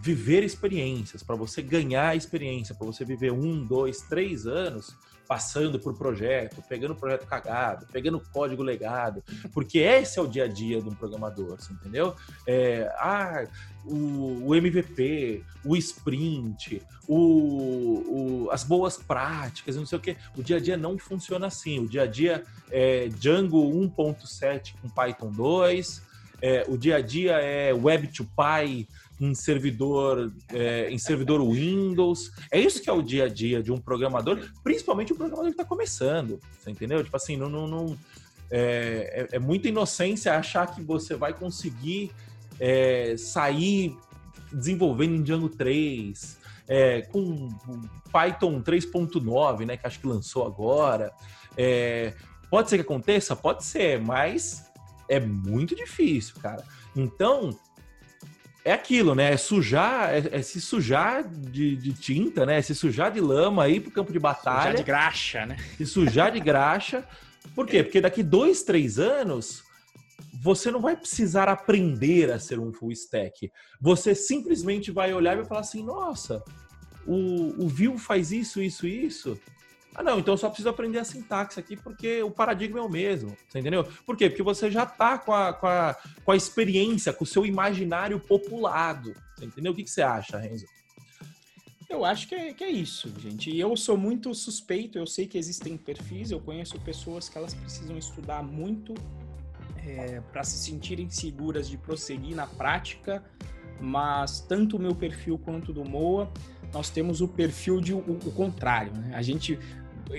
viver experiências, para você ganhar experiência, para você viver um, dois, três anos passando por projeto, pegando projeto cagado, pegando código legado, porque esse é o dia a dia de um programador, você entendeu? É, ah, o, o, MVP, o sprint, o, o, as boas práticas, não sei o que. O dia a dia não funciona assim. O dia a dia é Django 1.7 com Python 2, é, o dia a dia é Web to Py em servidor, é, em servidor Windows. É isso que é o dia a dia de um programador, principalmente um programador que está começando. Você entendeu? Tipo assim, não, não, não é, é, é, muita inocência achar que você vai conseguir é, sair desenvolvendo em Django 3, é, com Python 3.9, né, que acho que lançou agora. É, pode ser que aconteça? Pode ser, mas é muito difícil, cara. Então, é aquilo, né? É sujar, é, é se sujar de, de, tinta, né? É se sujar de lama aí pro campo de batalha. Sujar de graxa, né? Se sujar de graxa. Por quê? Porque daqui dois, três anos você não vai precisar aprender a ser um full stack. Você simplesmente vai olhar e vai falar assim: nossa, o, o Vue faz isso, isso, isso. Ah, não, então eu só preciso aprender a sintaxe aqui porque o paradigma é o mesmo. Você entendeu? Por quê? Porque você já está com a, com, a, com a experiência, com o seu imaginário populado. Você entendeu? O que, que você acha, Renzo? Eu acho que é, que é isso, gente. Eu sou muito suspeito, eu sei que existem perfis, eu conheço pessoas que elas precisam estudar muito é, para se sentirem seguras de prosseguir na prática, mas tanto o meu perfil quanto o do Moa, nós temos o perfil de o, o contrário. Né? A gente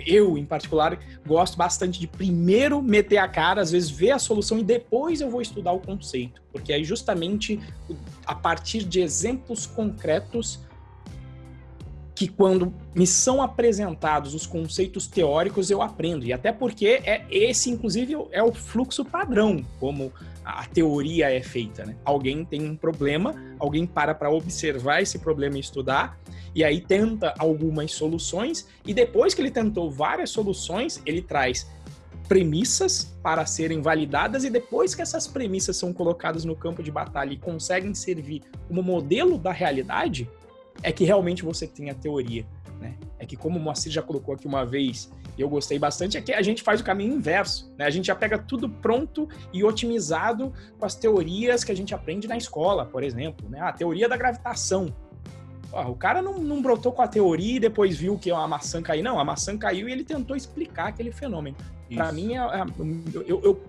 eu, em particular, gosto bastante de primeiro meter a cara, às vezes ver a solução e depois eu vou estudar o conceito. Porque aí, justamente, a partir de exemplos concretos, que quando me são apresentados os conceitos teóricos eu aprendo e até porque é esse inclusive é o fluxo padrão como a teoria é feita né? alguém tem um problema alguém para para observar esse problema e estudar e aí tenta algumas soluções e depois que ele tentou várias soluções, ele traz premissas para serem validadas e depois que essas premissas são colocadas no campo de batalha e conseguem servir como modelo da realidade, é que realmente você tem a teoria, né? É que como o Moacir já colocou aqui uma vez, e eu gostei bastante, é que a gente faz o caminho inverso, né? A gente já pega tudo pronto e otimizado com as teorias que a gente aprende na escola, por exemplo, né? A teoria da gravitação, o cara não, não brotou com a teoria e depois viu que a maçã caiu. Não, a maçã caiu e ele tentou explicar aquele fenômeno. Para mim, é, é, eu, eu,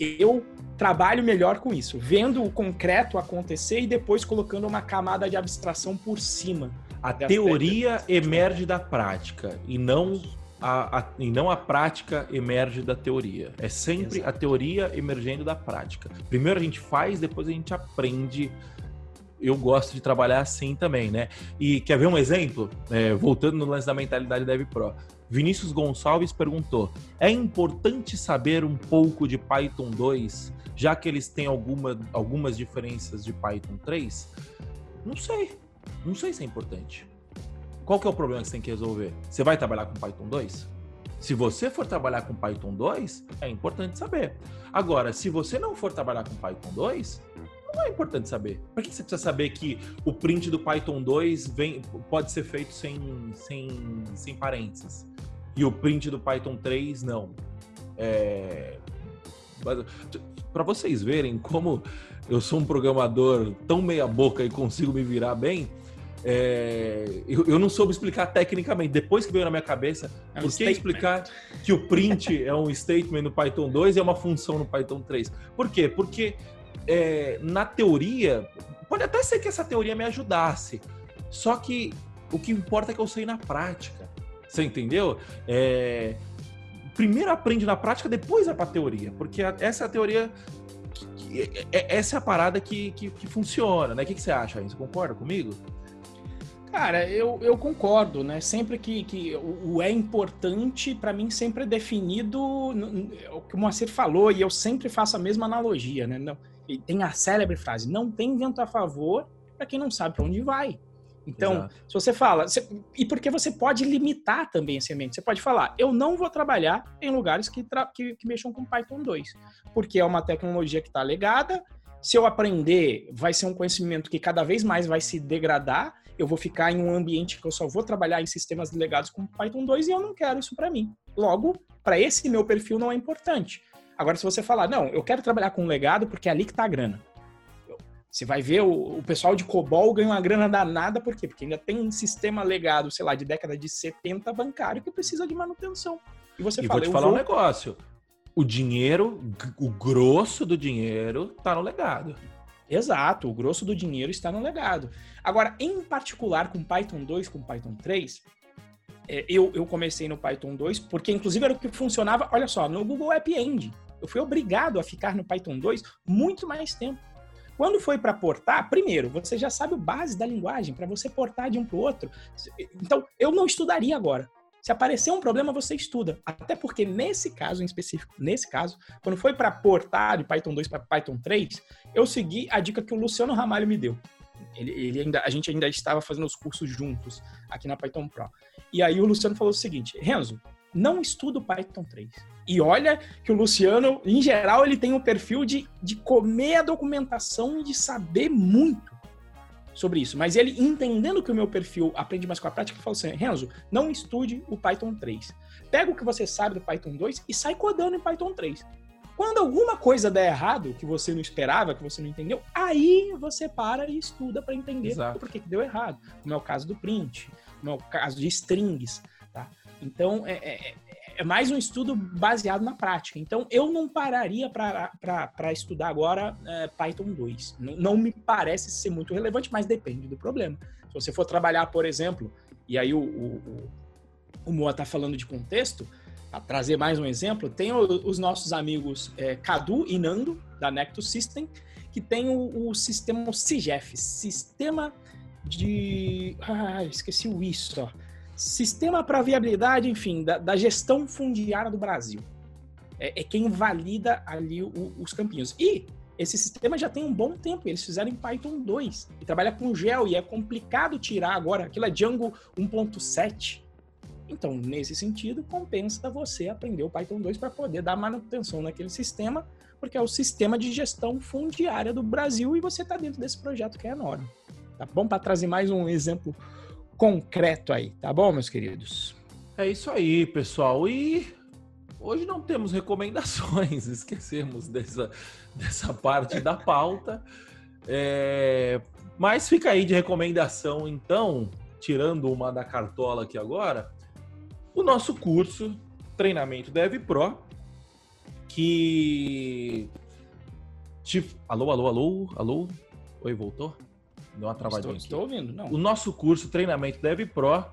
eu trabalho melhor com isso, vendo o concreto acontecer e depois colocando uma camada de abstração por cima. A teoria emerge da prática e não a, a, e não a prática emerge da teoria. É sempre Exato. a teoria emergendo da prática. Primeiro a gente faz, depois a gente aprende eu gosto de trabalhar assim também, né? E quer ver um exemplo? É, voltando no lance da mentalidade Dev Pro. Vinícius Gonçalves perguntou: é importante saber um pouco de Python 2, já que eles têm alguma, algumas diferenças de Python 3? Não sei. Não sei se é importante. Qual que é o problema que você tem que resolver? Você vai trabalhar com Python 2? Se você for trabalhar com Python 2, é importante saber. Agora, se você não for trabalhar com Python 2, não é importante saber. Por que você precisa saber que o print do Python 2 vem, pode ser feito sem, sem, sem parênteses? E o print do Python 3 não. É... Para vocês verem como eu sou um programador tão meia boca e consigo me virar bem, é, eu, eu, não soube explicar tecnicamente. Depois que veio na minha cabeça, é um por que explicar que o print é um statement no Python 2 e é uma função no Python 3? Por quê? Porque é, na teoria, pode até ser que essa teoria me ajudasse, só que o que importa é que eu sei na prática. Você entendeu? É, primeiro aprende na prática, depois vai para a teoria, porque essa é a teoria essa é a parada que, que, que funciona, né? O que, que você acha, Você concorda comigo? Cara, eu, eu concordo, né? Sempre que, que o, é importante, para mim, sempre é definido o que o Moacir falou, e eu sempre faço a mesma analogia, né? Não, tem a célebre frase: não tem vento a favor para quem não sabe para onde vai. Então, Exato. se você fala, você, e porque você pode limitar também esse ambiente, você pode falar, eu não vou trabalhar em lugares que, que, que mexam com Python 2, porque é uma tecnologia que está legada, se eu aprender, vai ser um conhecimento que cada vez mais vai se degradar, eu vou ficar em um ambiente que eu só vou trabalhar em sistemas legados com Python 2 e eu não quero isso para mim. Logo, para esse meu perfil não é importante. Agora, se você falar, não, eu quero trabalhar com legado porque é ali que está a grana. Você vai ver o, o, pessoal de COBOL ganha uma grana danada, por quê? Porque ainda tem um sistema legado, sei lá, de década de 70 bancário que precisa de manutenção. E você e fala, vou te falar vou... um negócio. O dinheiro, o grosso do dinheiro tá no legado. Exato, o grosso do dinheiro está no legado. Agora, em particular com Python 2, com Python 3, é, eu, eu comecei no Python 2, porque inclusive era o que funcionava, olha só, no Google App Engine. Eu fui obrigado a ficar no Python 2 muito mais tempo. Quando foi para portar, primeiro, você já sabe o base da linguagem, para você portar de um para o outro. Então, eu não estudaria agora. Se aparecer um problema, você estuda. Até porque nesse caso em específico, nesse caso, quando foi para portar de Python 2 para Python 3, eu segui a dica que o Luciano Ramalho me deu. Ele, ele ainda, a gente ainda estava fazendo os cursos juntos aqui na Python Pro. E aí o Luciano falou o seguinte: Renzo, não estuda o Python 3. E olha que o Luciano, em geral, ele tem um perfil de, de comer a documentação e de saber muito sobre isso. Mas ele, entendendo que o meu perfil aprende mais com a prática, falou assim: Renzo, não estude o Python 3. Pega o que você sabe do Python 2 e sai codando em Python 3. Quando alguma coisa der errado, que você não esperava, que você não entendeu, aí você para e estuda para entender por que deu errado. Como é o caso do print, como é o caso de strings. Então, é, é, é mais um estudo baseado na prática. Então, eu não pararia para estudar agora é, Python 2. Não, não, me parece ser muito relevante, mas depende do problema. Se você for trabalhar, por exemplo, e aí o, o, o Moa está falando de contexto, para trazer mais um exemplo, tem os nossos amigos é, Cadu e Nando, da Nectus System, que tem o, o sistema CIGEF, Sistema de... Ah, esqueci o isso, ó Sistema para viabilidade, enfim, da, da, gestão fundiária do Brasil. É, é quem valida ali o, os campinhos. E esse sistema já tem um bom tempo, eles fizeram em Python 2 e trabalha com gel e é complicado tirar agora, aquilo é Django 1.7. Então, nesse sentido, compensa você aprender o Python 2 para poder dar manutenção naquele sistema, porque é o sistema de gestão fundiária do Brasil e você está dentro desse projeto que é enorme. Tá bom? Para trazer mais um exemplo concreto aí, tá bom, meus queridos? É isso aí, pessoal. E hoje não temos recomendações, esquecemos dessa, dessa parte da pauta. É, mas fica aí de recomendação, então, tirando uma da cartola aqui agora, o nosso curso Treinamento Dev Pro, que. Alô, alô, alô, alô? Oi, voltou? Deu uma travadinha estou, estou ouvindo, não. O nosso curso Treinamento Dev Pro,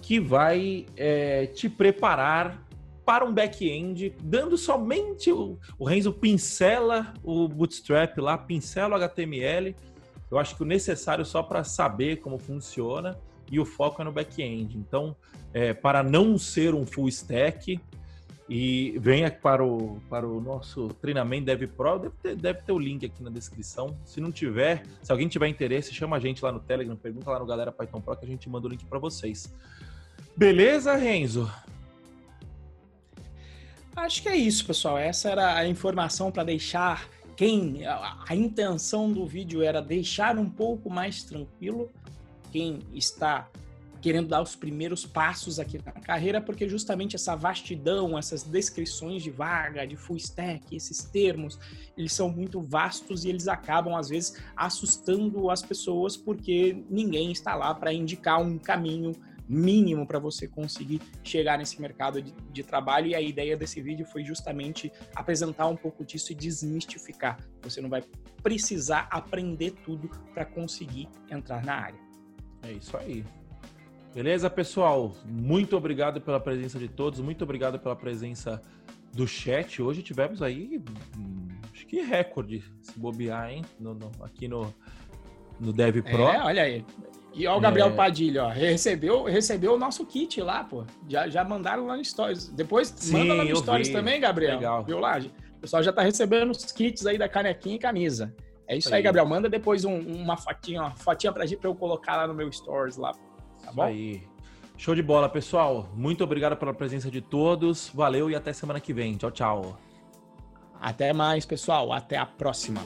que vai é, te preparar para um back-end, dando somente o, o Renzo pincela o Bootstrap lá, pincela o HTML. Eu acho que o necessário só para saber como funciona e o foco é no back-end. Então, é, para não ser um full stack, e venha para o, para o nosso treinamento Dev Pro, deve ter, deve ter o link aqui na descrição. Se não tiver, se alguém tiver interesse, chama a gente lá no Telegram, pergunta lá no Galera Python Pro que a gente manda o link para vocês. Beleza, Renzo? Acho que é isso, pessoal. Essa era a informação para deixar quem. A intenção do vídeo era deixar um pouco mais tranquilo quem está querendo dar os primeiros passos aqui na carreira, porque justamente essa vastidão, essas descrições de vaga, de full stack, esses termos, eles são muito vastos e eles acabam às vezes assustando as pessoas porque ninguém está lá para indicar um caminho mínimo para você conseguir chegar nesse mercado de, de, trabalho. E a ideia desse vídeo foi justamente apresentar um pouco disso e desmistificar. Você não vai precisar aprender tudo para conseguir entrar na área. É isso aí. Beleza, pessoal? Muito obrigado pela presença de todos, muito obrigado pela presença do chat. Hoje tivemos aí, hum, acho que recorde, se bobear, hein? No, no, aqui no, no Dev Pro. É, olha aí. E ó, o Gabriel é... Padilha, ó, recebeu, recebeu o nosso kit lá, pô. Já, já mandaram lá no Stories. Depois Sim, manda lá no Stories vi. também, Gabriel. Legal. Viu lá? O pessoal já tá recebendo os kits aí da canequinha e camisa. É isso aí, aí Gabriel. Manda depois um, uma fotinha, uma fotinha pra, pra eu colocar lá no meu Stories lá. Tá bom? aí. Show de bola, pessoal. Muito obrigado pela presença de todos. Valeu e até semana que vem. Tchau, tchau. Até mais, pessoal. Até a próxima.